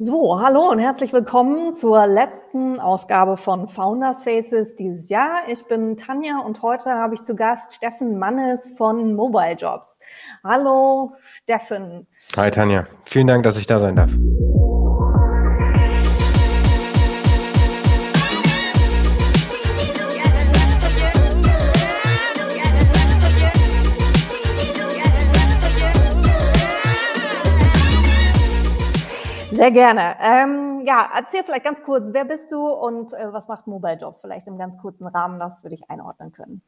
So, hallo und herzlich willkommen zur letzten Ausgabe von Founders Faces dieses Jahr. Ich bin Tanja und heute habe ich zu Gast Steffen Mannes von Mobile Jobs. Hallo, Steffen. Hi, Tanja. Vielen Dank, dass ich da sein darf. Sehr gerne. Ähm, ja, erzähl vielleicht ganz kurz, wer bist du und äh, was macht Mobile Jobs? Vielleicht im ganz kurzen Rahmen, dass wir dich einordnen können.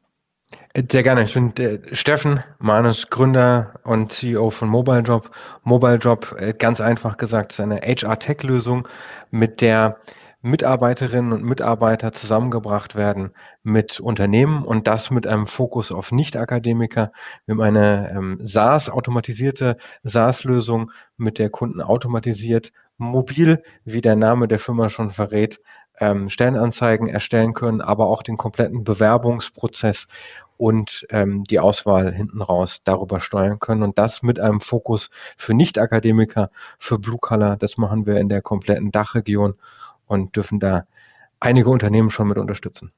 Äh, sehr gerne. Ich bin äh, Steffen Manus, Gründer und CEO von Mobile Job. Mobile Job, äh, ganz einfach gesagt, ist eine HR-Tech-Lösung, mit der Mitarbeiterinnen und Mitarbeiter zusammengebracht werden mit Unternehmen und das mit einem Fokus auf Nicht-Akademiker. Wir haben eine ähm, SaaS, automatisierte SaaS-Lösung, mit der Kunden automatisiert mobil, wie der Name der Firma schon verrät, ähm, Stellenanzeigen erstellen können, aber auch den kompletten Bewerbungsprozess und ähm, die Auswahl hinten raus darüber steuern können. Und das mit einem Fokus für Nicht-Akademiker, für Blue Color. Das machen wir in der kompletten Dachregion und dürfen da einige Unternehmen schon mit unterstützen.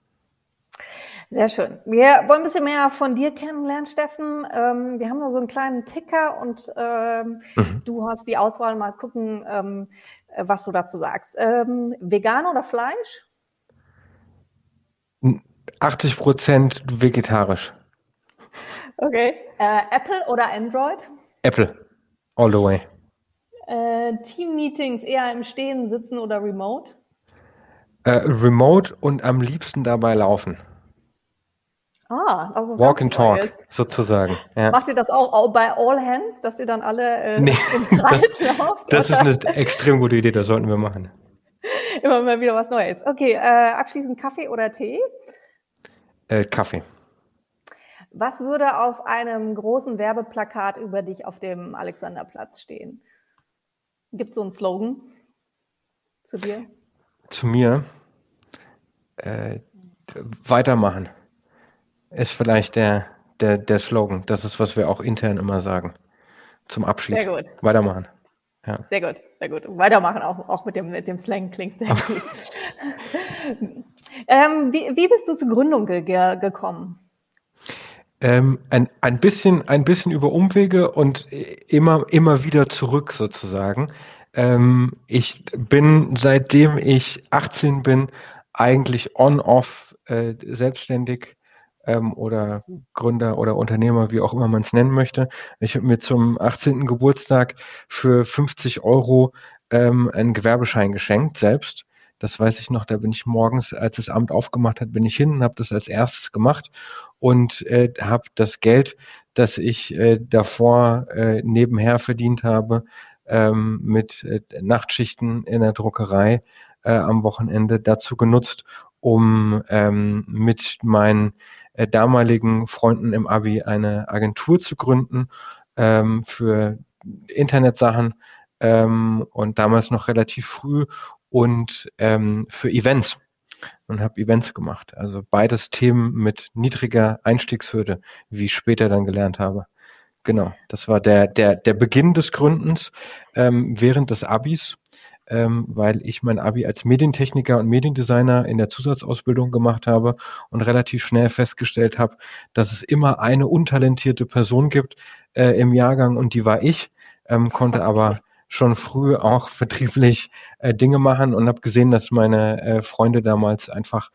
Sehr schön. Wir wollen ein bisschen mehr von dir kennenlernen, Steffen. Ähm, wir haben da so einen kleinen Ticker und ähm, mhm. du hast die Auswahl. Mal gucken, ähm, was du dazu sagst. Ähm, vegan oder Fleisch? 80 Prozent vegetarisch. Okay. Äh, Apple oder Android? Apple. All the way. Äh, Team-Meetings eher im Stehen, Sitzen oder Remote? Äh, remote und am liebsten dabei laufen. Ah, also Walk and Talk Neues. sozusagen. Ja. Macht ihr das auch bei All Hands, dass ihr dann alle äh, nee, im Kreis das, lauft? Das ist eine extrem gute Idee, das sollten wir machen. Immer mal wieder was Neues. Okay, äh, abschließend Kaffee oder Tee? Äh, Kaffee. Was würde auf einem großen Werbeplakat über dich auf dem Alexanderplatz stehen? Gibt es so einen Slogan zu dir? Zu mir? Äh, weitermachen ist vielleicht der, der, der Slogan. Das ist, was wir auch intern immer sagen. Zum Abschied. Sehr gut. Weitermachen. Ja. Sehr gut, sehr gut. Weitermachen auch, auch mit, dem, mit dem Slang klingt sehr gut. ähm, wie, wie bist du zur Gründung ge gekommen? Ähm, ein, ein, bisschen, ein bisschen über Umwege und immer, immer wieder zurück sozusagen. Ähm, ich bin, seitdem ich 18 bin, eigentlich on-off äh, selbstständig ähm, oder Gründer oder Unternehmer, wie auch immer man es nennen möchte. Ich habe mir zum 18. Geburtstag für 50 Euro ähm, einen Gewerbeschein geschenkt, selbst. Das weiß ich noch, da bin ich morgens, als das Amt aufgemacht hat, bin ich hin und habe das als erstes gemacht und äh, habe das Geld, das ich äh, davor äh, nebenher verdient habe, ähm, mit äh, Nachtschichten in der Druckerei äh, am Wochenende dazu genutzt, um ähm, mit meinen äh, damaligen Freunden im Abi eine Agentur zu gründen ähm, für Internetsachen ähm, und damals noch relativ früh und ähm, für Events und habe Events gemacht. Also beides Themen mit niedriger Einstiegshürde, wie ich später dann gelernt habe. Genau, das war der, der, der Beginn des Gründens ähm, während des Abis ähm, weil ich mein Abi als Medientechniker und Mediendesigner in der Zusatzausbildung gemacht habe und relativ schnell festgestellt habe, dass es immer eine untalentierte Person gibt äh, im Jahrgang und die war ich, ähm, konnte aber schon früh auch vertrieblich äh, Dinge machen und habe gesehen, dass meine äh, Freunde damals einfach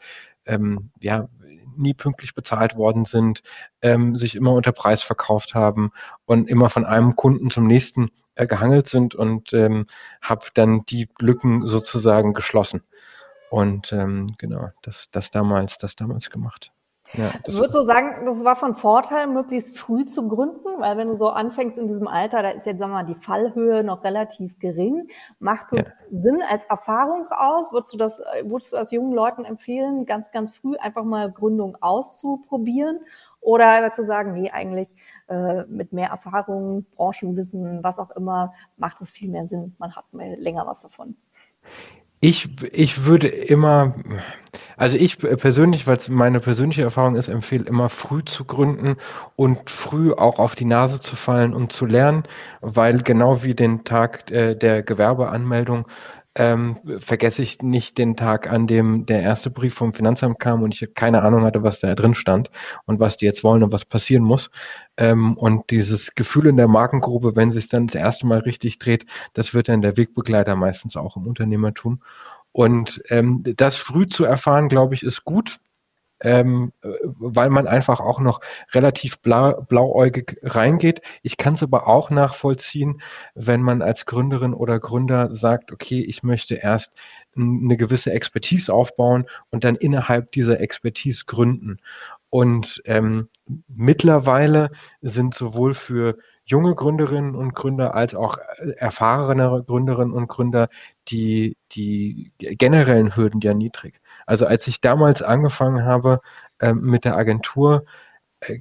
ähm, ja nie pünktlich bezahlt worden sind, ähm, sich immer unter Preis verkauft haben und immer von einem Kunden zum nächsten äh, gehangelt sind und ähm, habe dann die Lücken sozusagen geschlossen. Und ähm, genau, das, das damals, das damals gemacht. Ja, Würdest du sagen, das war von Vorteil, möglichst früh zu gründen? Weil wenn du so anfängst in diesem Alter, da ist jetzt, sagen wir mal, die Fallhöhe noch relativ gering. Macht es ja. Sinn als Erfahrung aus? Würdest du das, würdest du das jungen Leuten empfehlen, ganz, ganz früh einfach mal Gründung auszuprobieren? Oder zu sagen, nee, eigentlich äh, mit mehr Erfahrung, Branchenwissen, was auch immer, macht es viel mehr Sinn. Man hat mehr, länger was davon. Ich, ich würde immer, Also ich persönlich, weil es meine persönliche Erfahrung ist, empfehle immer früh zu gründen und früh auch auf die Nase zu fallen und zu lernen, weil genau wie den Tag äh, der Gewerbeanmeldung ähm, vergesse ich nicht den Tag, an dem der erste Brief vom Finanzamt kam und ich keine Ahnung hatte, was da drin stand und was die jetzt wollen und was passieren muss. Ähm, und dieses Gefühl in der Markengrube, wenn sich dann das erste Mal richtig dreht, das wird dann der Wegbegleiter meistens auch im Unternehmertum. Und ähm, das früh zu erfahren, glaube ich, ist gut ähm, weil man einfach auch noch relativ blau, blauäugig reingeht. Ich kann es aber auch nachvollziehen, wenn man als Gründerin oder Gründer sagt, okay, ich möchte erst eine gewisse Expertise aufbauen und dann innerhalb dieser Expertise gründen. Und ähm, mittlerweile sind sowohl für junge Gründerinnen und Gründer als auch erfahrenere Gründerinnen und Gründer die, die generellen Hürden ja niedrig. Also als ich damals angefangen habe äh, mit der Agentur, äh,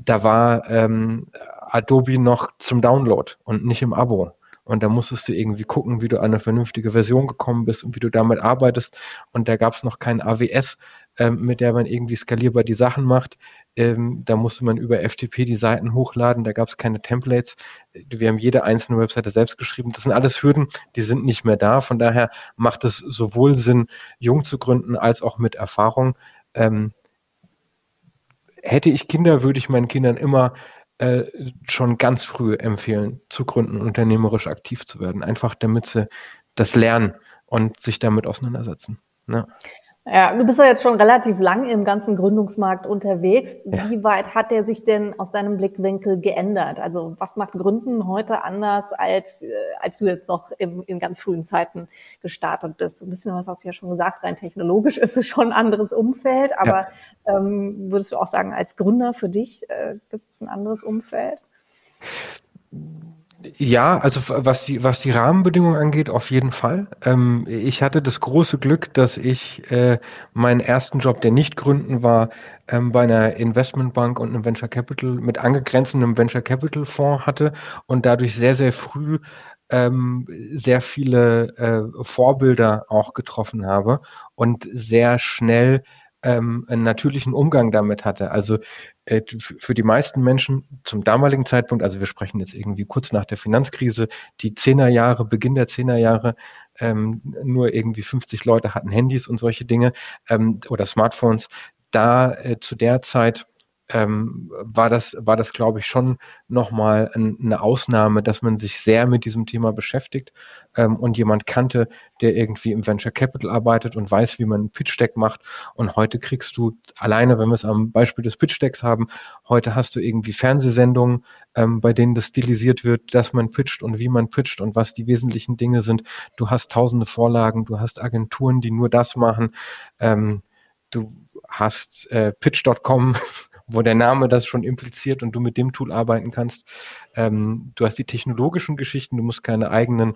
da war ähm, Adobe noch zum Download und nicht im Abo. Und da musstest du irgendwie gucken, wie du an eine vernünftige Version gekommen bist und wie du damit arbeitest. Und da gab es noch kein AWS, ähm, mit der man irgendwie skalierbar die Sachen macht. Ähm, da musste man über FTP die Seiten hochladen, da gab es keine Templates. Wir haben jede einzelne Webseite selbst geschrieben. Das sind alles Hürden, die sind nicht mehr da. Von daher macht es sowohl Sinn, jung zu gründen, als auch mit Erfahrung. Ähm, hätte ich Kinder, würde ich meinen Kindern immer äh, schon ganz früh empfehlen, zu gründen, unternehmerisch aktiv zu werden. Einfach damit sie das lernen und sich damit auseinandersetzen. Ja. Ja, du bist ja jetzt schon relativ lang im ganzen Gründungsmarkt unterwegs. Ja. Wie weit hat der sich denn aus deinem Blickwinkel geändert? Also was macht Gründen heute anders, als, äh, als du jetzt noch im, in ganz frühen Zeiten gestartet bist? ein bisschen was hast du ja schon gesagt, rein technologisch ist es schon ein anderes Umfeld, aber ja. ähm, würdest du auch sagen, als Gründer für dich äh, gibt es ein anderes Umfeld? Ja, also was die, was die Rahmenbedingungen angeht, auf jeden Fall. Ähm, ich hatte das große Glück, dass ich äh, meinen ersten Job, der nicht gründen war, ähm, bei einer Investmentbank und einem Venture Capital mit angegrenzendem Venture Capital Fonds hatte und dadurch sehr, sehr früh ähm, sehr viele äh, Vorbilder auch getroffen habe und sehr schnell ähm, einen natürlichen Umgang damit hatte. Also äh, für die meisten Menschen zum damaligen Zeitpunkt, also wir sprechen jetzt irgendwie kurz nach der Finanzkrise, die Zehnerjahre, Beginn der Zehnerjahre, ähm, nur irgendwie 50 Leute hatten Handys und solche Dinge ähm, oder Smartphones. Da äh, zu der Zeit ähm, war das, war das, glaube ich, schon nochmal ein, eine Ausnahme, dass man sich sehr mit diesem Thema beschäftigt ähm, und jemand kannte, der irgendwie im Venture Capital arbeitet und weiß, wie man ein Pitch Deck macht. Und heute kriegst du alleine, wenn wir es am Beispiel des Pitch Decks haben, heute hast du irgendwie Fernsehsendungen, ähm, bei denen das stilisiert wird, dass man pitcht und wie man pitcht und was die wesentlichen Dinge sind. Du hast tausende Vorlagen, du hast Agenturen, die nur das machen. Ähm, du hast äh, Pitch.com, wo der Name das schon impliziert und du mit dem Tool arbeiten kannst. Ähm, du hast die technologischen Geschichten, du musst keine eigenen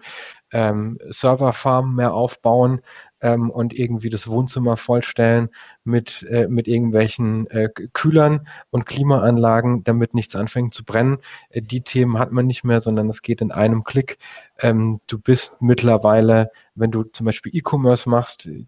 ähm, Serverfarmen mehr aufbauen ähm, und irgendwie das Wohnzimmer vollstellen mit, äh, mit irgendwelchen äh, Kühlern und Klimaanlagen, damit nichts anfängt zu brennen. Äh, die Themen hat man nicht mehr, sondern es geht in einem Klick. Ähm, du bist mittlerweile, wenn du zum Beispiel E-Commerce machst, äh,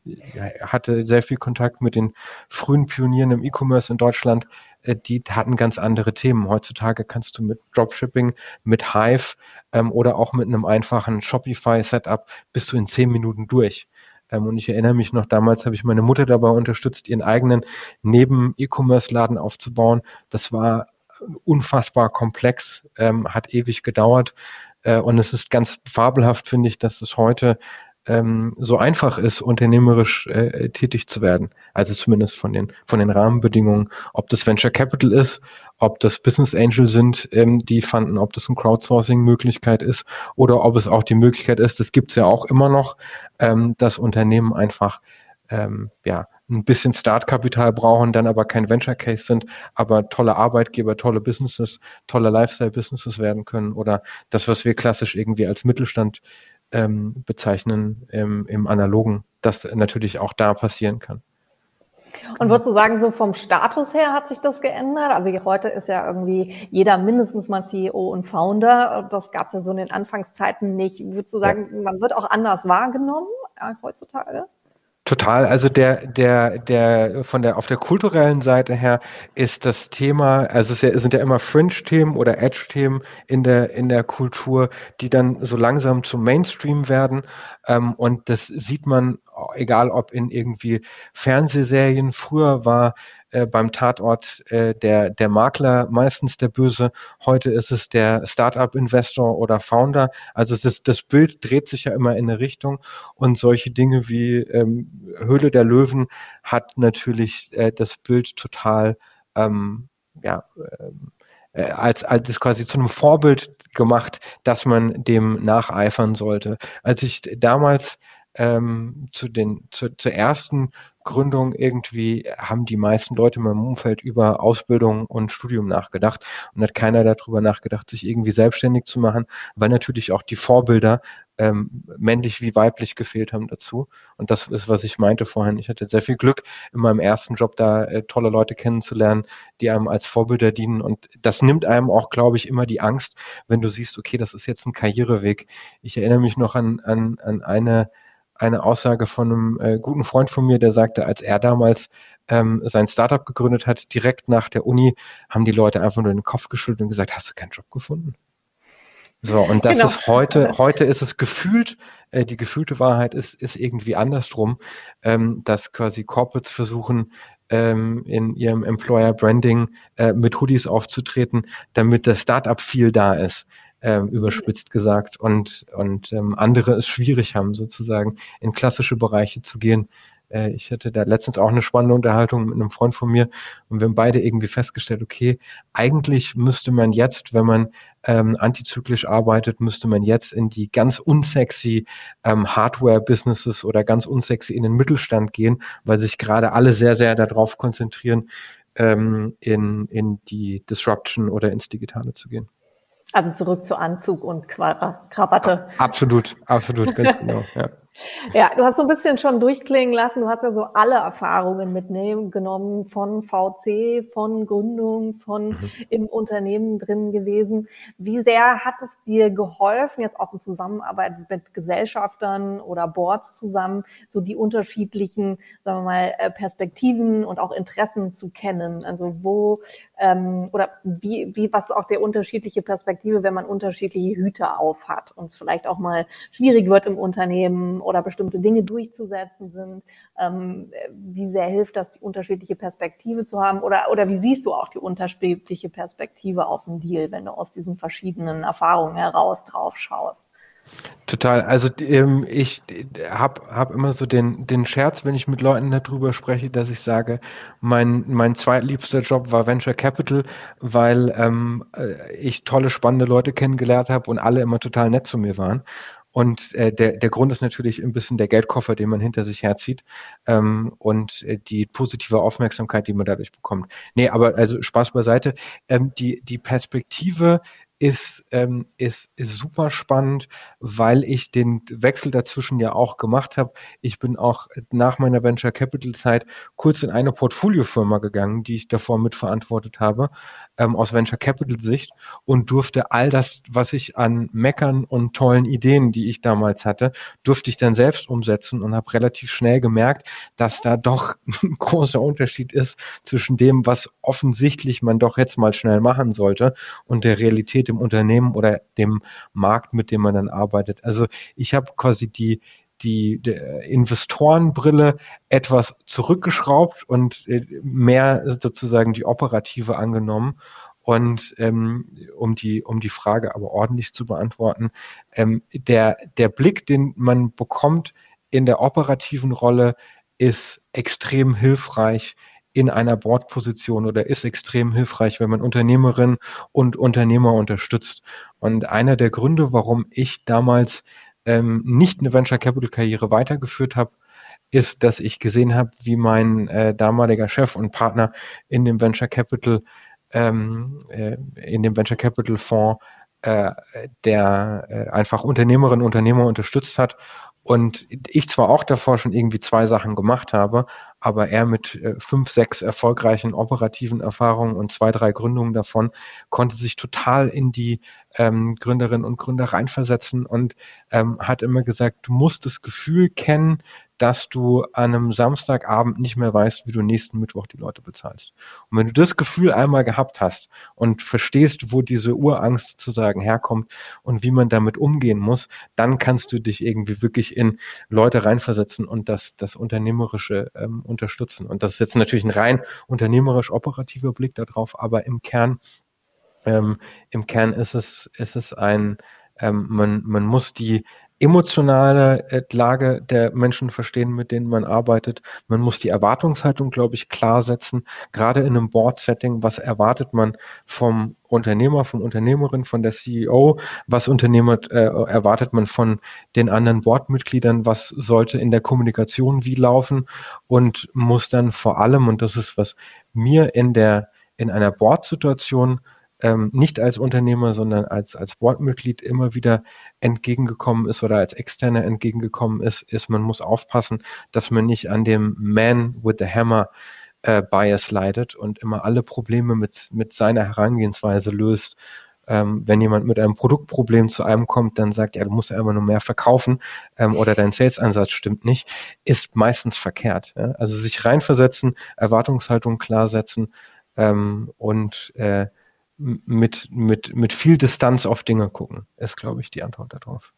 hatte sehr viel Kontakt mit den frühen Pionieren im E-Commerce in Deutschland, die hatten ganz andere Themen. Heutzutage kannst du mit Dropshipping, mit Hive ähm, oder auch mit einem einfachen Shopify-Setup bist du in zehn Minuten durch. Ähm, und ich erinnere mich noch, damals habe ich meine Mutter dabei unterstützt, ihren eigenen Neben-E-Commerce-Laden aufzubauen. Das war unfassbar komplex, ähm, hat ewig gedauert. Äh, und es ist ganz fabelhaft, finde ich, dass es heute ähm, so einfach ist, unternehmerisch äh, tätig zu werden. Also zumindest von den, von den Rahmenbedingungen, ob das Venture Capital ist, ob das Business Angel sind, ähm, die fanden, ob das eine Crowdsourcing-Möglichkeit ist oder ob es auch die Möglichkeit ist, das gibt's ja auch immer noch, ähm, dass Unternehmen einfach ähm, ja, ein bisschen Startkapital brauchen, dann aber kein Venture Case sind, aber tolle Arbeitgeber, tolle Businesses, tolle Lifestyle-Businesses werden können oder das, was wir klassisch irgendwie als Mittelstand ähm, bezeichnen im, im Analogen, das natürlich auch da passieren kann. Und würdest du sagen, so vom Status her hat sich das geändert? Also heute ist ja irgendwie jeder mindestens mal CEO und Founder. Das gab es ja so in den Anfangszeiten nicht. Würdest du sagen, ja. man wird auch anders wahrgenommen äh, heutzutage? Total. Also der, der, der, von der, auf der kulturellen Seite her ist das Thema, also es sind ja immer Fringe-Themen oder Edge-Themen in der, in der Kultur, die dann so langsam zum Mainstream werden. Ähm, und das sieht man, egal ob in irgendwie Fernsehserien. Früher war äh, beim Tatort äh, der, der Makler meistens der Böse. Heute ist es der Startup-Investor oder Founder. Also das, das Bild dreht sich ja immer in eine Richtung und solche Dinge wie ähm, Höhle der Löwen hat natürlich äh, das Bild total ähm, ja, ähm, äh, als, als quasi zu einem Vorbild gemacht, dass man dem nacheifern sollte. Als ich damals ähm, zu den zu, zur ersten Gründung irgendwie haben die meisten Leute in meinem Umfeld über Ausbildung und Studium nachgedacht und hat keiner darüber nachgedacht, sich irgendwie selbstständig zu machen, weil natürlich auch die Vorbilder ähm, männlich wie weiblich gefehlt haben dazu. Und das ist, was ich meinte vorhin. Ich hatte sehr viel Glück, in meinem ersten Job da äh, tolle Leute kennenzulernen, die einem als Vorbilder dienen. Und das nimmt einem auch, glaube ich, immer die Angst, wenn du siehst, okay, das ist jetzt ein Karriereweg. Ich erinnere mich noch an, an, an eine eine Aussage von einem äh, guten Freund von mir, der sagte, als er damals ähm, sein Startup gegründet hat, direkt nach der Uni, haben die Leute einfach nur den Kopf geschüttelt und gesagt, hast du keinen Job gefunden? So, und das genau. ist heute, heute ist es gefühlt, äh, die gefühlte Wahrheit ist, ist irgendwie andersrum, ähm, dass quasi Corporates versuchen, ähm, in ihrem Employer Branding äh, mit Hoodies aufzutreten, damit das Startup viel da ist ähm, überspitzt gesagt, und, und ähm, andere es schwierig haben, sozusagen in klassische Bereiche zu gehen. Äh, ich hatte da letztens auch eine spannende Unterhaltung mit einem Freund von mir und wir haben beide irgendwie festgestellt, okay, eigentlich müsste man jetzt, wenn man ähm, antizyklisch arbeitet, müsste man jetzt in die ganz unsexy ähm, Hardware-Businesses oder ganz unsexy in den Mittelstand gehen, weil sich gerade alle sehr, sehr darauf konzentrieren, ähm, in, in die Disruption oder ins Digitale zu gehen. Also zurück zu Anzug und Krawatte. Absolut, absolut, ganz genau. Ja. Ja, du hast so ein bisschen schon durchklingen lassen. Du hast ja so alle Erfahrungen mitgenommen von VC, von Gründung, von mhm. im Unternehmen drin gewesen. Wie sehr hat es dir geholfen, jetzt auch in Zusammenarbeit mit Gesellschaftern oder Boards zusammen, so die unterschiedlichen, sagen wir mal, äh, Perspektiven und auch Interessen zu kennen? Also wo ähm, oder wie, wie was auch der unterschiedliche Perspektive, wenn man unterschiedliche Hüte auf hat und es vielleicht auch mal schwierig wird im Unternehmen oder bestimmte Dinge durchzusetzen sind. Ähm, wie sehr hilft das, die unterschiedliche Perspektive zu haben? Oder, oder wie siehst du auch die unterschiedliche Perspektive auf den Deal, wenn du aus diesen verschiedenen Erfahrungen heraus drauf schaust? Total. Also ähm, ich habe hab immer so den, den Scherz, wenn ich mit Leuten darüber spreche, dass ich sage, mein, mein zweitliebster Job war Venture Capital, weil ähm, äh, ich tolle, spannende Leute kennengelernt habe und alle immer total nett zu mir waren. Und äh, der, der Grund ist natürlich ein bisschen der Geldkoffer, den man hinter sich herzieht ähm, und äh, die positive Aufmerksamkeit, die man dadurch bekommt. Nee, aber also Spaß beiseite. Ähm, die, die Perspektive ist, ähm, ist, ist super spannend, weil ich den Wechsel dazwischen ja auch gemacht habe. Ich bin auch nach meiner Venture Capital Zeit kurz in eine Portfoliofirma gegangen, die ich davor mitverantwortet habe, ähm, aus Venture Capital Sicht und durfte all das, was ich an Meckern und tollen Ideen, die ich damals hatte, durfte ich dann selbst umsetzen und habe relativ schnell gemerkt, dass da doch ein großer Unterschied ist zwischen dem, was offensichtlich man doch jetzt mal schnell machen sollte und der Realität dem Unternehmen oder dem Markt, mit dem man dann arbeitet. Also ich habe quasi die die, die Investorenbrille etwas zurückgeschraubt und äh, mehr sozusagen die operative angenommen. Und ähm, um die um die Frage aber ordentlich zu beantworten, ähm, der der Blick, den man bekommt in der operativen Rolle, ist extrem hilfreich in einer Bordposition oder ist extrem hilfreich, wenn man Unternehmerinnen und Unternehmer unterstützt. Und einer der Gründe, warum ich damals ähm, nicht eine Venture Capital Karriere weitergeführt habe, ist, dass ich gesehen habe, wie mein äh, damaliger Chef und Partner in dem Venture Capital ähm, äh, in dem Venture Capital Fonds äh, der äh, einfach Unternehmerinnen und Unternehmer unterstützt hat und ich zwar auch davor schon irgendwie zwei Sachen gemacht habe, aber er mit äh, fünf, sechs erfolgreichen operativen Erfahrungen und zwei, drei Gründungen davon konnte sich total in die ähm, Gründerinnen und Gründer reinversetzen und ähm, hat immer gesagt, du musst das Gefühl kennen, dass du an einem Samstagabend nicht mehr weißt, wie du nächsten Mittwoch die Leute bezahlst. Und wenn du das Gefühl einmal gehabt hast und verstehst, wo diese Urangst sozusagen herkommt und wie man damit umgehen muss, dann kannst du dich irgendwie wirklich in Leute reinversetzen und das, das Unternehmerische ähm, unterstützen. Und das ist jetzt natürlich ein rein unternehmerisch operativer Blick darauf, aber im Kern, ähm, im Kern ist es, ist es ein, ähm, man, man muss die emotionale äh, Lage der Menschen verstehen, mit denen man arbeitet. Man muss die Erwartungshaltung, glaube ich, klar setzen. Gerade in einem Board-Setting, was erwartet man vom Unternehmer, vom Unternehmerin, von der CEO? Was Unternehmer äh, erwartet man von den anderen Boardmitgliedern? Was sollte in der Kommunikation wie laufen? Und muss dann vor allem, und das ist, was mir in der in einer Board-Situation ähm, nicht als Unternehmer, sondern als, als Boardmitglied immer wieder entgegengekommen ist oder als Externer entgegengekommen ist, ist, man muss aufpassen, dass man nicht an dem Man with the Hammer äh, Bias leidet und immer alle Probleme mit, mit seiner Herangehensweise löst. Ähm, wenn jemand mit einem Produktproblem zu einem kommt, dann sagt, ja, du musst einfach nur mehr verkaufen ähm, oder dein Sales-Einsatz stimmt nicht, ist meistens verkehrt. Ja? Also sich reinversetzen, Erwartungshaltung klarsetzen ähm, und äh, mit, mit, mit viel Distanz auf Dinge gucken, ist, glaube ich, die Antwort darauf.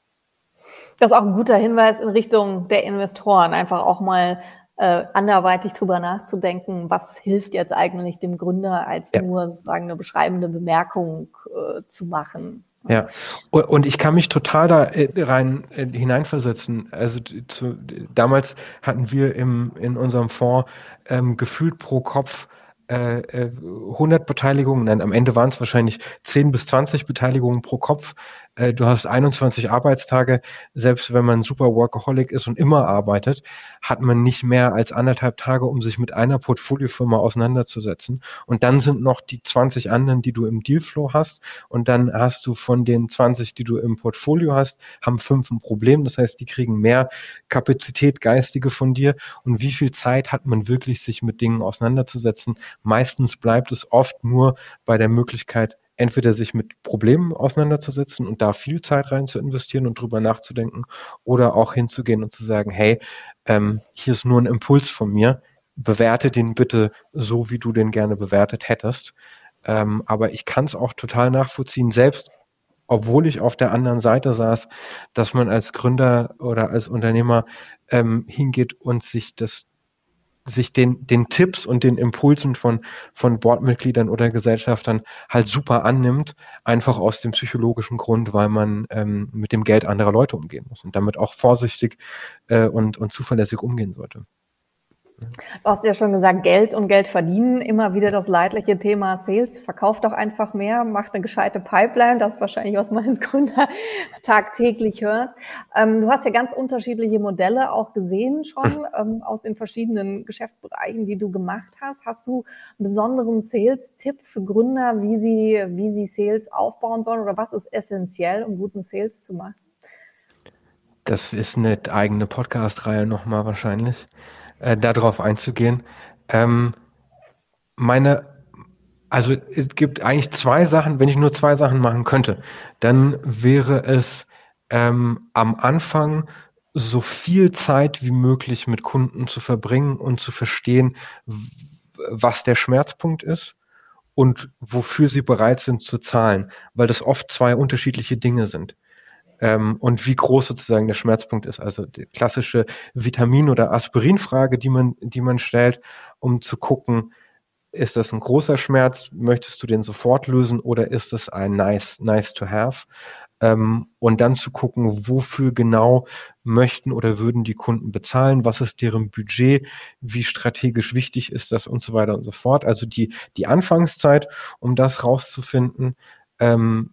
Das ist auch ein guter Hinweis in Richtung der Investoren, einfach auch mal äh, anderweitig drüber nachzudenken, was hilft jetzt eigentlich dem Gründer, als ja. nur sozusagen eine beschreibende Bemerkung äh, zu machen. Ja, und ich kann mich total da äh, rein äh, hineinversetzen. Also zu, damals hatten wir im, in unserem Fonds ähm, gefühlt pro Kopf äh, 100 äh, Beteiligungen, nein, am Ende waren es wahrscheinlich 10 bis 20 Beteiligungen pro Kopf äh, du hast 21 Arbeitstage, selbst wenn man super Workaholic ist und immer arbeitet, hat man nicht mehr als anderthalb Tage, um sich mit einer Portfoliofirma auseinanderzusetzen. Und dann sind noch die 20 anderen, die du im Dealflow hast. Und dann hast du von den 20, die du im Portfolio hast, haben fünf ein Problem. Das heißt, die kriegen mehr Kapazität, geistige von dir. Und wie viel Zeit hat man wirklich, sich mit Dingen auseinanderzusetzen? Meistens bleibt es oft nur bei der Möglichkeit, entweder sich mit Problemen auseinanderzusetzen und da viel Zeit rein zu investieren und drüber nachzudenken oder auch hinzugehen und zu sagen, hey, ähm, hier ist nur ein Impuls von mir, bewerte den bitte so, wie du den gerne bewertet hättest. Ähm, aber ich kann es auch total nachvollziehen, selbst obwohl ich auf der anderen Seite saß, dass man als Gründer oder als Unternehmer ähm, hingeht und sich das sich den, den Tipps und den Impulsen von, von Boardmitgliedern oder Gesellschaftern halt super annimmt, einfach aus dem psychologischen Grund, weil man ähm, mit dem Geld anderer Leute umgehen muss und damit auch vorsichtig äh, und, und zuverlässig umgehen sollte. Du hast ja schon gesagt, Geld und Geld verdienen, immer wieder das leidliche Thema Sales. Verkauft doch einfach mehr, macht eine gescheite Pipeline. Das ist wahrscheinlich, was man als Gründer tagtäglich hört. Ähm, du hast ja ganz unterschiedliche Modelle auch gesehen schon ähm, aus den verschiedenen Geschäftsbereichen, die du gemacht hast. Hast du einen besonderen Sales-Tipp für Gründer, wie sie, wie sie Sales aufbauen sollen oder was ist essentiell, um guten Sales zu machen? Das ist eine eigene Podcast-Reihe nochmal wahrscheinlich äh, darauf einzugehen. Ähm, meine, also es gibt eigentlich zwei Sachen, wenn ich nur zwei Sachen machen könnte, dann wäre es ähm, am Anfang so viel Zeit wie möglich mit Kunden zu verbringen und zu verstehen, was der Schmerzpunkt ist und wofür sie bereit sind zu zahlen, weil das oft zwei unterschiedliche Dinge sind ähm, und wie groß sozusagen der Schmerzpunkt ist. Also die klassische Vitamin- oder Aspirinfrage, die man, die man stellt, um zu gucken, ist das ein großer Schmerz? Möchtest du den sofort lösen oder ist das ein nice, nice to have? Ähm, und dann zu gucken, wofür genau möchten oder würden die Kunden bezahlen, was ist deren Budget, wie strategisch wichtig ist das und so weiter und so fort. Also die, die Anfangszeit, um das rauszufinden, ähm,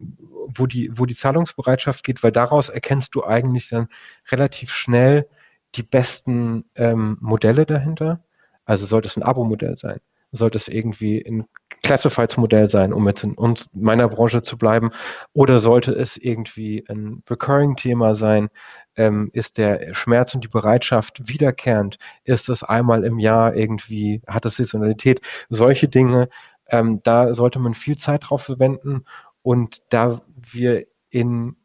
wo, die, wo die Zahlungsbereitschaft geht, weil daraus erkennst du eigentlich dann relativ schnell die besten ähm, Modelle dahinter. Also sollte es ein Abo-Modell sein, sollte es irgendwie ein Classifieds-Modell sein, um jetzt in uns, meiner Branche zu bleiben? Oder sollte es irgendwie ein Recurring-Thema sein? Ähm, ist der Schmerz und die Bereitschaft wiederkehrend? Ist es einmal im Jahr irgendwie, hat es Saisonalität? Solche Dinge, ähm, da sollte man viel Zeit drauf verwenden. Und da wir in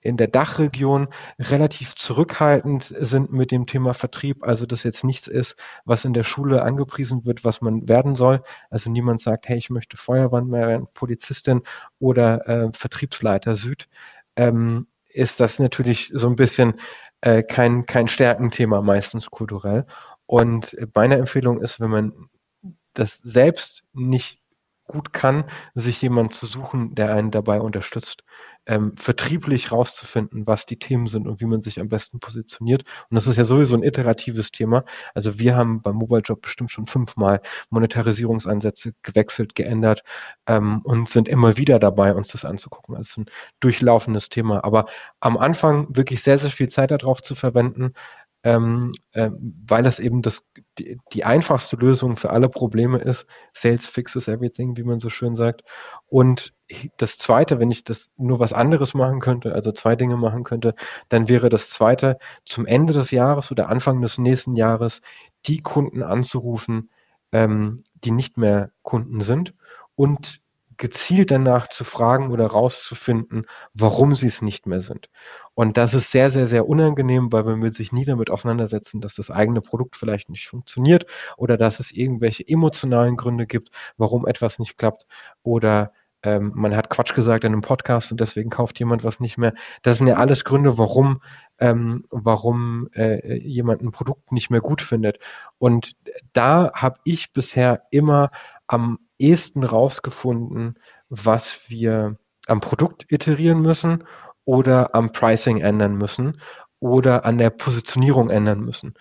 in der Dachregion relativ zurückhaltend sind mit dem Thema Vertrieb, also das jetzt nichts ist, was in der Schule angepriesen wird, was man werden soll. Also niemand sagt, hey, ich möchte Feuerwehrmann Polizistin oder äh, Vertriebsleiter Süd, ähm, ist das natürlich so ein bisschen äh, kein, kein Stärkenthema, meistens kulturell. Und meine Empfehlung ist, wenn man das selbst nicht gut kann, sich jemand zu suchen, der einen dabei unterstützt ähm, vertrieblich rauszufinden, was die Themen sind und wie man sich am besten positioniert. Und das ist ja sowieso ein iteratives Thema. Also wir haben beim Mobile Job bestimmt schon fünfmal Monetarisierungsansätze gewechselt, geändert ähm, und sind immer wieder dabei, uns das anzugucken. Also es ist ein durchlaufendes Thema. Aber am Anfang wirklich sehr, sehr viel Zeit darauf zu verwenden, ähm, äh, weil das eben das, die, die, einfachste Lösung für alle Probleme ist. Sales fixes everything, wie man so schön sagt. Und das zweite, wenn ich das nur was anderes machen könnte, also zwei Dinge machen könnte, dann wäre das zweite zum Ende des Jahres oder Anfang des nächsten Jahres die Kunden anzurufen, ähm, die nicht mehr Kunden sind und gezielt danach zu fragen oder rauszufinden, warum sie es nicht mehr sind. Und das ist sehr, sehr, sehr unangenehm, weil man sich nie damit auseinandersetzen, dass das eigene Produkt vielleicht nicht funktioniert oder dass es irgendwelche emotionalen Gründe gibt, warum etwas nicht klappt oder ähm, man hat Quatsch gesagt in einem Podcast und deswegen kauft jemand was nicht mehr. Das sind ja alles Gründe, warum, ähm, warum äh, jemand ein Produkt nicht mehr gut findet. Und da habe ich bisher immer am ehesten rausgefunden, was wir am Produkt iterieren müssen oder am Pricing ändern müssen oder an der Positionierung ändern müssen.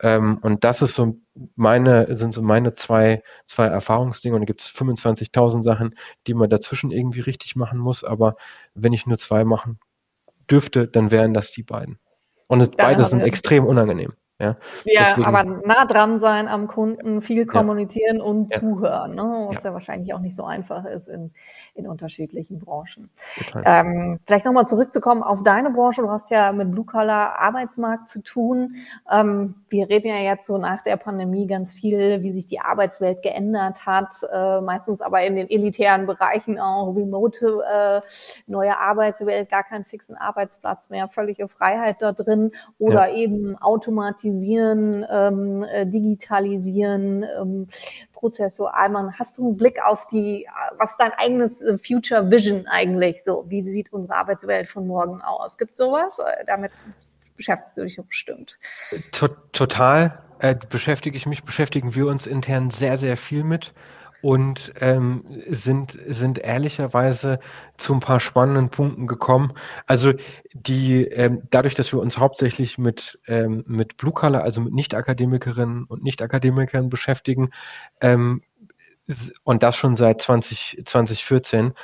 Ähm, und das ist so meine, sind so meine zwei, zwei Erfahrungsdinge. Und da gibt es 25.000 Sachen, die man dazwischen irgendwie richtig machen muss. Aber wenn ich nur zwei machen dürfte, dann wären das die beiden. Und beide sind extrem unangenehm. Ja, ja Deswegen, aber nah dran sein am Kunden, viel kommunizieren ja. und ja. zuhören, ne? was ja. wahrscheinlich auch nicht so einfach ist in, in unterschiedlichen Branchen. Ähm, vielleicht nochmal zurückzukommen auf deine Branche. Du hast ja mit Blue Collar Arbeitsmarkt zu tun. Ähm, wir reden ja jetzt so nach der Pandemie ganz viel, wie sich die Arbeitswelt geändert hat, äh, meistens aber in den elitären Bereichen auch, remote, äh, neue Arbeitswelt, gar keinen fixen Arbeitsplatz mehr, völlige Freiheit da drin oder eben automatisiert automatisieren, ähm, äh, digitalisieren, ähm, prozessual machen. Hast du einen Blick auf die, was dein eigenes äh, Future Vision eigentlich so? Wie sieht unsere Arbeitswelt von morgen aus? Gibt sowas? Äh, damit beschäftigst du dich doch bestimmt. Total äh, beschäftige ich mich, beschäftigen wir uns intern sehr, sehr viel mit und ähm, sind, sind ehrlicherweise zu ein paar spannenden Punkten gekommen. Also die, ähm, dadurch, dass wir uns hauptsächlich mit, ähm, mit Blue Color, also mit Nicht-Akademikerinnen und Nicht-Akademikern beschäftigen, ähm, und das schon seit 20, 2014,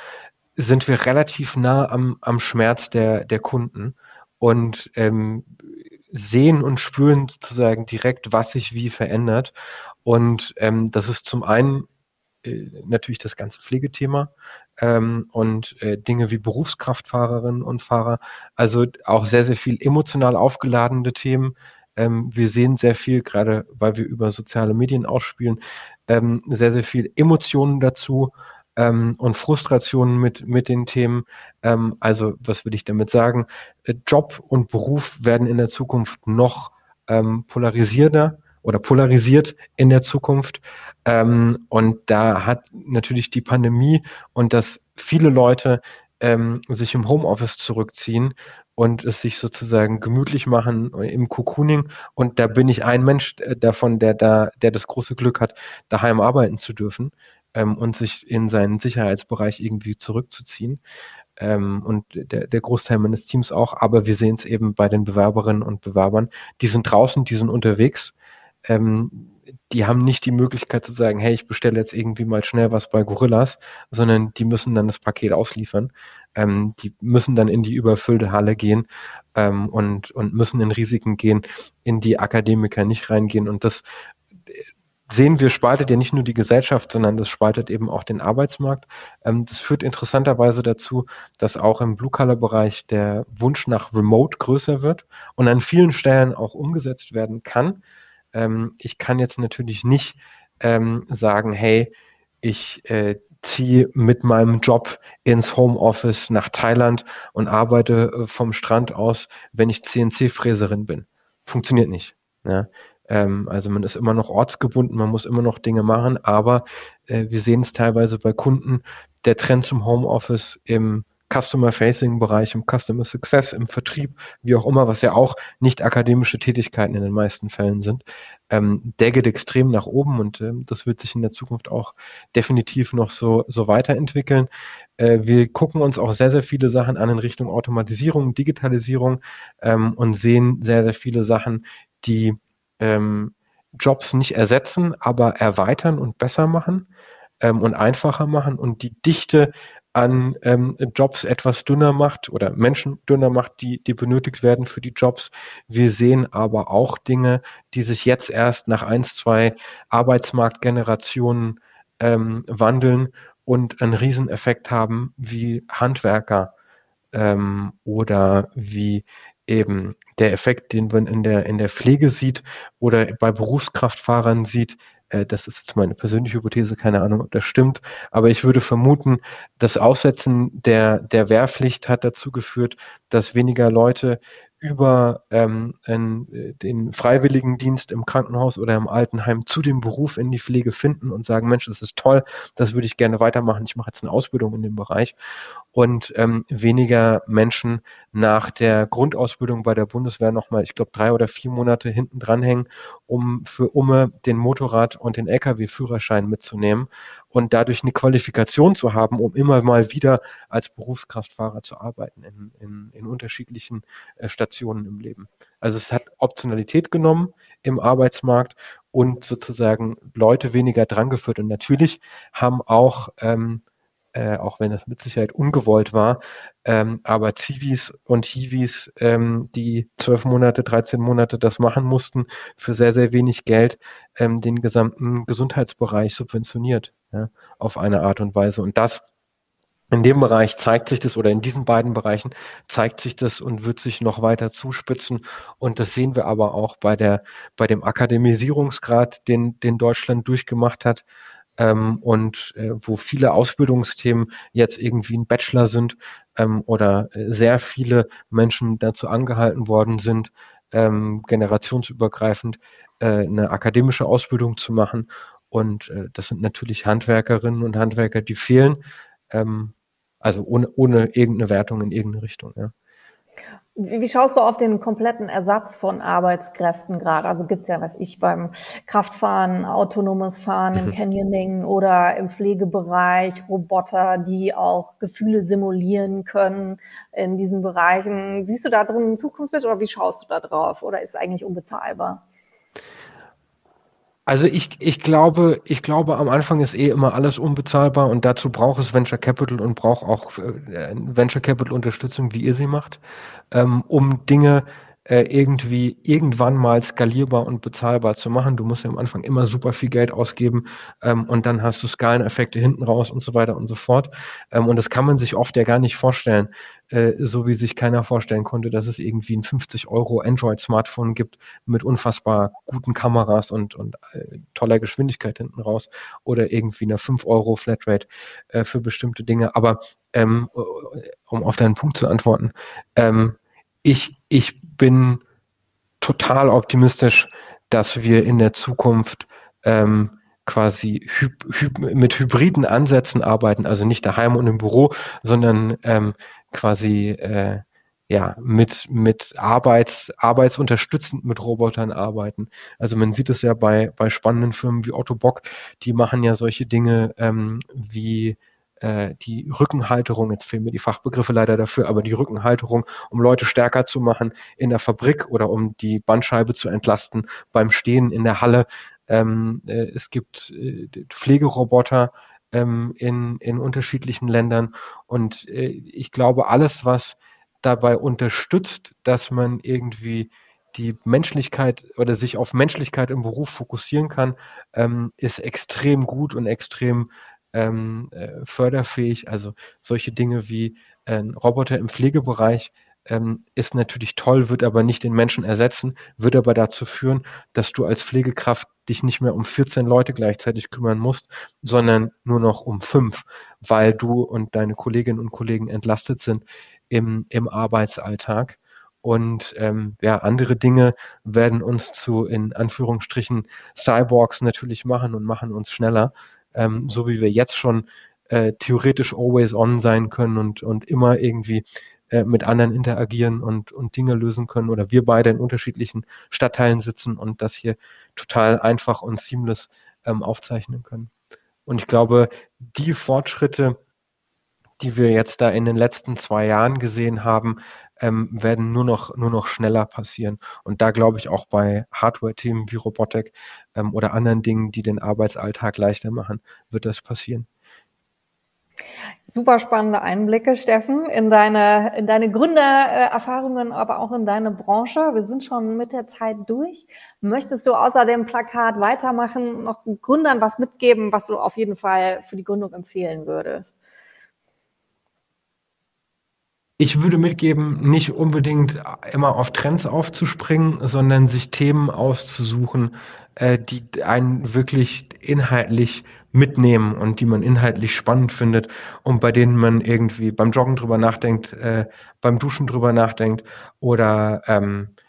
sind wir relativ nah am, am Schmerz der, der Kunden und ähm, sehen und spüren sozusagen direkt, was sich wie verändert. Und ähm, das ist zum einen natürlich das ganze Pflegethema ähm, und äh, Dinge wie Berufskraftfahrerinnen und Fahrer. Also auch sehr, sehr viel emotional aufgeladene Themen. Ähm, wir sehen sehr viel, gerade weil wir über soziale Medien ausspielen, ähm, sehr, sehr viel Emotionen dazu ähm, und Frustrationen mit, mit den Themen. Ähm, also was würde ich damit sagen? Äh, Job und Beruf werden in der Zukunft noch ähm, polarisierter oder polarisiert in der Zukunft. Ähm, und da hat natürlich die Pandemie und dass viele Leute ähm, sich im Homeoffice zurückziehen und es sich sozusagen gemütlich machen im Cocooning. Und da bin ich ein Mensch äh, davon, der da, der das große Glück hat, daheim arbeiten zu dürfen ähm, und sich in seinen Sicherheitsbereich irgendwie zurückzuziehen. Ähm, und der, der Großteil meines Teams auch. Aber wir sehen es eben bei den Bewerberinnen und Bewerbern. Die sind draußen, die sind unterwegs ähm, die haben nicht die Möglichkeit zu sagen, hey, ich bestelle jetzt irgendwie mal schnell was bei Gorillas, sondern die müssen dann das Paket ausliefern. Ähm, die müssen dann in die überfüllte Halle gehen ähm, und, und müssen in Risiken gehen, in die Akademiker nicht reingehen. Und das sehen wir, spaltet ja nicht nur die Gesellschaft, sondern das spaltet eben auch den Arbeitsmarkt. Ähm, das führt interessanterweise dazu, dass auch im Blue-Color-Bereich der Wunsch nach Remote größer wird und an vielen Stellen auch umgesetzt werden kann. Ähm, ich kann jetzt natürlich nicht ähm, sagen, hey, ich äh, ziehe mit meinem Job ins Homeoffice nach Thailand und arbeite äh, vom Strand aus, wenn ich CNC-Fräserin bin. Funktioniert nicht. Ja. Ähm, also man ist immer noch ortsgebunden, man muss immer noch Dinge machen, aber äh, wir sehen es teilweise bei Kunden, der Trend zum Homeoffice im Customer-Facing-Bereich, im Customer Success, im Vertrieb, wie auch immer, was ja auch nicht akademische Tätigkeiten in den meisten Fällen sind, ähm, der geht extrem nach oben und ähm, das wird sich in der Zukunft auch definitiv noch so, so weiterentwickeln. Äh, wir gucken uns auch sehr, sehr viele Sachen an in Richtung Automatisierung, Digitalisierung ähm, und sehen sehr, sehr viele Sachen, die ähm, Jobs nicht ersetzen, aber erweitern und besser machen ähm, und einfacher machen und die Dichte an ähm, Jobs etwas dünner macht oder Menschen dünner macht, die, die benötigt werden für die Jobs. Wir sehen aber auch Dinge, die sich jetzt erst nach eins, zwei Arbeitsmarktgenerationen ähm, wandeln und einen Rieseneffekt haben wie Handwerker ähm, oder wie eben der Effekt, den man in der, in der Pflege sieht oder bei Berufskraftfahrern sieht, äh, das ist jetzt meine persönliche Hypothese, keine Ahnung, ob das stimmt, aber ich würde vermuten, das Aussetzen der, der Wehrpflicht hat dazu geführt, dass weniger Leute über ähm, in, äh, den Freiwilligendienst im Krankenhaus oder im Altenheim zu dem Beruf in die Pflege finden und sagen, Mensch, das ist toll, das würde ich gerne weitermachen, ich mache jetzt eine Ausbildung in dem Bereich. Und ähm, weniger Menschen nach der Grundausbildung bei der Bundeswehr nochmal, ich glaube, drei oder vier Monate hinten dranhängen, um für Umme den Motorrad- und den Lkw-Führerschein mitzunehmen und dadurch eine Qualifikation zu haben, um immer mal wieder als Berufskraftfahrer zu arbeiten in, in, in unterschiedlichen äh, Stationen im Leben. Also es hat Optionalität genommen im Arbeitsmarkt und sozusagen Leute weniger drangeführt. Und natürlich haben auch ähm, äh, auch wenn das mit Sicherheit ungewollt war. Ähm, aber Zivis und Hiwis, ähm, die zwölf Monate, 13 Monate das machen mussten, für sehr, sehr wenig Geld ähm, den gesamten Gesundheitsbereich subventioniert, ja, auf eine Art und Weise. Und das in dem Bereich zeigt sich das oder in diesen beiden Bereichen zeigt sich das und wird sich noch weiter zuspitzen. Und das sehen wir aber auch bei der, bei dem Akademisierungsgrad, den, den Deutschland durchgemacht hat ähm, und äh, wo viele Ausbildungsthemen jetzt irgendwie ein Bachelor sind ähm, oder äh, sehr viele Menschen dazu angehalten worden sind, ähm, generationsübergreifend äh, eine akademische Ausbildung zu machen. Und äh, das sind natürlich Handwerkerinnen und Handwerker, die fehlen. Ähm, also ohne, ohne irgendeine Wertung in irgendeine Richtung. Ja. Wie, wie schaust du auf den kompletten Ersatz von Arbeitskräften gerade? Also gibt's ja, was ich beim Kraftfahren, autonomes Fahren, im mhm. Canyoning oder im Pflegebereich, Roboter, die auch Gefühle simulieren können in diesen Bereichen. Siehst du da drin ein Zukunftsbild oder wie schaust du da drauf? Oder ist es eigentlich unbezahlbar? Also ich, ich glaube, ich glaube, am Anfang ist eh immer alles unbezahlbar und dazu braucht es Venture Capital und braucht auch äh, Venture Capital Unterstützung, wie ihr sie macht, ähm, um Dinge äh, irgendwie irgendwann mal skalierbar und bezahlbar zu machen. Du musst ja am Anfang immer super viel Geld ausgeben ähm, und dann hast du Skaleneffekte hinten raus und so weiter und so fort. Ähm, und das kann man sich oft ja gar nicht vorstellen, äh, so wie sich keiner vorstellen konnte, dass es irgendwie ein 50 Euro Android-Smartphone gibt mit unfassbar guten Kameras und, und äh, toller Geschwindigkeit hinten raus oder irgendwie eine 5 Euro Flatrate äh, für bestimmte Dinge. Aber ähm, um auf deinen Punkt zu antworten, ähm, ich, ich bin total optimistisch, dass wir in der Zukunft ähm, quasi hy hy mit hybriden Ansätzen arbeiten, also nicht daheim und im Büro, sondern ähm, quasi äh, ja, mit, mit Arbeits, arbeitsunterstützend mit Robotern arbeiten. Also man sieht es ja bei, bei spannenden Firmen wie Otto Bock, die machen ja solche Dinge ähm, wie äh, die Rückenhalterung, jetzt fehlen mir die Fachbegriffe leider dafür, aber die Rückenhalterung, um Leute stärker zu machen in der Fabrik oder um die Bandscheibe zu entlasten beim Stehen in der Halle. Ähm, äh, es gibt äh, Pflegeroboter ähm, in, in unterschiedlichen Ländern und äh, ich glaube, alles, was dabei unterstützt, dass man irgendwie die Menschlichkeit oder sich auf Menschlichkeit im Beruf fokussieren kann, ähm, ist extrem gut und extrem ähm, äh, förderfähig. Also solche Dinge wie äh, Roboter im Pflegebereich ähm, ist natürlich toll, wird aber nicht den Menschen ersetzen, wird aber dazu führen, dass du als Pflegekraft dich nicht mehr um 14 Leute gleichzeitig kümmern musst, sondern nur noch um fünf, weil du und deine Kolleginnen und Kollegen entlastet sind im, im Arbeitsalltag. Und ähm, ja, andere Dinge werden uns zu in Anführungsstrichen Cyborgs natürlich machen und machen uns schneller, ähm, so wie wir jetzt schon äh, theoretisch always on sein können und, und immer irgendwie äh, mit anderen interagieren und, und Dinge lösen können oder wir beide in unterschiedlichen Stadtteilen sitzen und das hier total einfach und seamless ähm, aufzeichnen können. Und ich glaube, die Fortschritte, die wir jetzt da in den letzten zwei Jahren gesehen haben, ähm, werden nur noch, nur noch schneller passieren. Und da glaube ich auch bei Hardware-Themen wie Robotik ähm, oder anderen Dingen, die den Arbeitsalltag leichter machen, wird das passieren. Super spannende Einblicke, Steffen, in deine, in deine Gründererfahrungen, aber auch in deine Branche. Wir sind schon mit der Zeit durch. Möchtest du außer dem Plakat weitermachen, noch Gründern was mitgeben, was du auf jeden Fall für die Gründung empfehlen würdest? Ich würde mitgeben, nicht unbedingt immer auf Trends aufzuspringen, sondern sich Themen auszusuchen, äh, die einen wirklich inhaltlich mitnehmen und die man inhaltlich spannend findet und bei denen man irgendwie beim Joggen drüber nachdenkt, äh, beim Duschen drüber nachdenkt oder ähm, äh,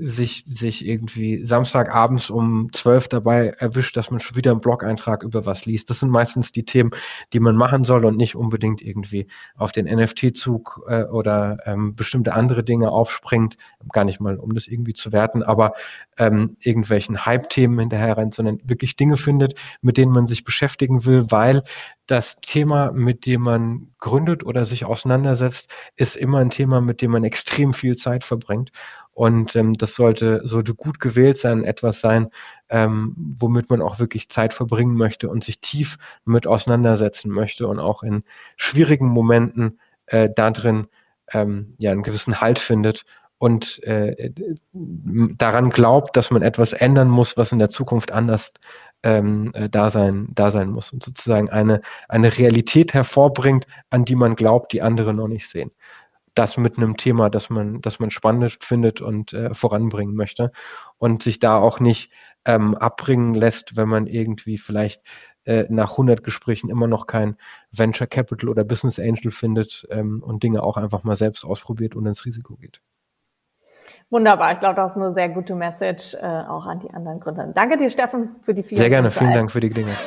sich, sich irgendwie Samstagabends um zwölf dabei erwischt, dass man schon wieder einen Blog-Eintrag über was liest. Das sind meistens die Themen, die man machen soll und nicht unbedingt irgendwie auf den NFT-Zug äh, oder ähm, bestimmte andere Dinge aufspringt. Gar nicht mal, um das irgendwie zu werten, aber ähm, irgendwelchen Hype-Themen hinterher rennt, sondern wirklich Dinge findet, mit denen man sich beschäftigen will, weil das Thema, mit dem man gründet oder sich auseinandersetzt, ist immer ein Thema, mit dem man extrem viel Zeit verbringt. Und ähm, das sollte, sollte gut gewählt sein, etwas sein, ähm, womit man auch wirklich Zeit verbringen möchte und sich tief mit auseinandersetzen möchte und auch in schwierigen Momenten äh, darin ähm, ja einen gewissen Halt findet und äh, daran glaubt, dass man etwas ändern muss, was in der Zukunft anders ähm, äh, da, sein, da sein muss und sozusagen eine, eine Realität hervorbringt, an die man glaubt, die andere noch nicht sehen. Das mit einem Thema, das man, das man spannend findet und äh, voranbringen möchte und sich da auch nicht ähm, abbringen lässt, wenn man irgendwie vielleicht äh, nach 100 Gesprächen immer noch kein Venture Capital oder Business Angel findet ähm, und Dinge auch einfach mal selbst ausprobiert und ins Risiko geht. Wunderbar. Ich glaube, das ist eine sehr gute Message äh, auch an die anderen Gründer. Danke dir, Steffen, für die vielen Sehr gerne. Zeit. Vielen Dank für die Gelegenheit.